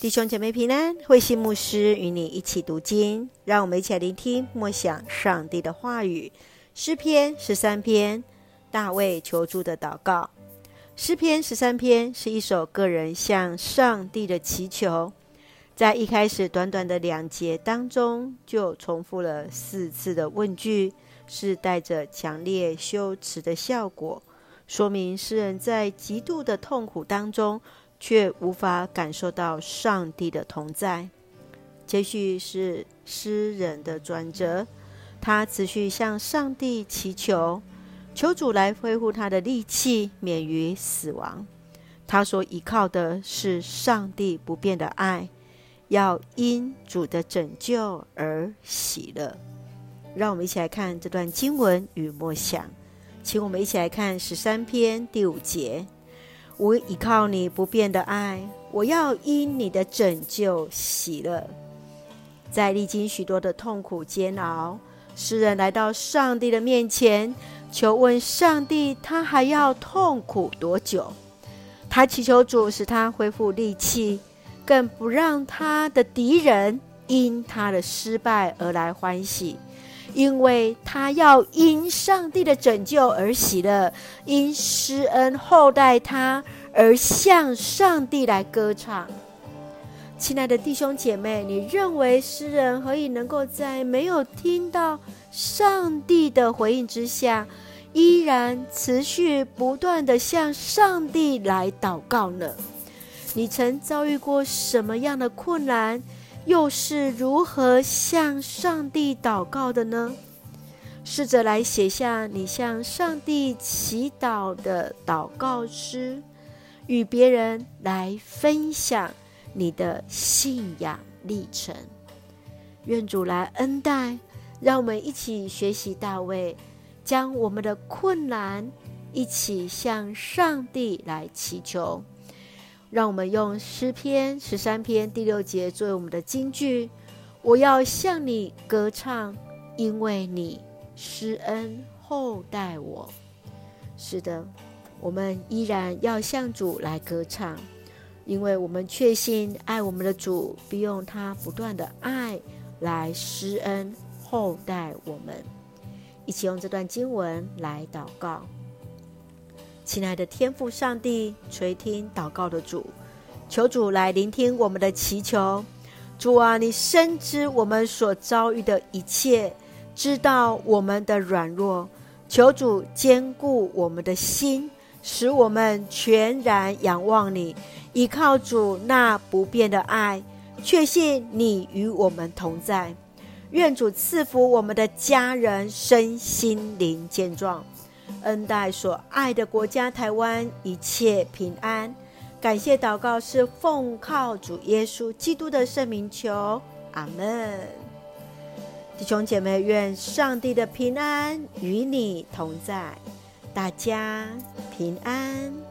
弟兄姐妹平安，慧馨牧师与你一起读经，让我们一起来聆听默想上帝的话语。诗篇十三篇，大卫求助的祷告。诗篇十三篇是一首个人向上帝的祈求，在一开始短短的两节当中，就重复了四次的问句，是带着强烈修辞的效果，说明诗人在极度的痛苦当中。却无法感受到上帝的同在。接续是诗人的转折，他持续向上帝祈求，求主来恢复他的力气，免于死亡。他所依靠的是上帝不变的爱，要因主的拯救而喜乐。让我们一起来看这段经文与默想，请我们一起来看十三篇第五节。我倚靠你不变的爱，我要因你的拯救喜乐。在历经许多的痛苦煎熬，诗人来到上帝的面前，求问上帝，他还要痛苦多久？他祈求主使他恢复力气，更不让他的敌人因他的失败而来欢喜，因为他要因上帝的拯救而喜乐，因施恩厚待他。而向上帝来歌唱，亲爱的弟兄姐妹，你认为诗人何以能够在没有听到上帝的回应之下，依然持续不断地向上帝来祷告呢？你曾遭遇过什么样的困难？又是如何向上帝祷告的呢？试着来写下你向上帝祈祷的祷告诗。与别人来分享你的信仰历程，愿主来恩待，让我们一起学习大卫，将我们的困难一起向上帝来祈求。让我们用诗篇十三篇第六节作为我们的金句：我要向你歌唱，因为你施恩厚待我。是的。我们依然要向主来歌唱，因为我们确信爱我们的主必用他不断的爱来施恩厚待我们。一起用这段经文来祷告，亲爱的天父上帝，垂听祷告的主，求主来聆听我们的祈求。主啊，你深知我们所遭遇的一切，知道我们的软弱，求主坚固我们的心。使我们全然仰望你，依靠主那不变的爱，确信你与我们同在。愿主赐福我们的家人身心灵健壮，恩待所爱的国家台湾一切平安。感谢祷告是奉靠主耶稣基督的圣名求，阿门。弟兄姐妹，愿上帝的平安与你同在。大家平安。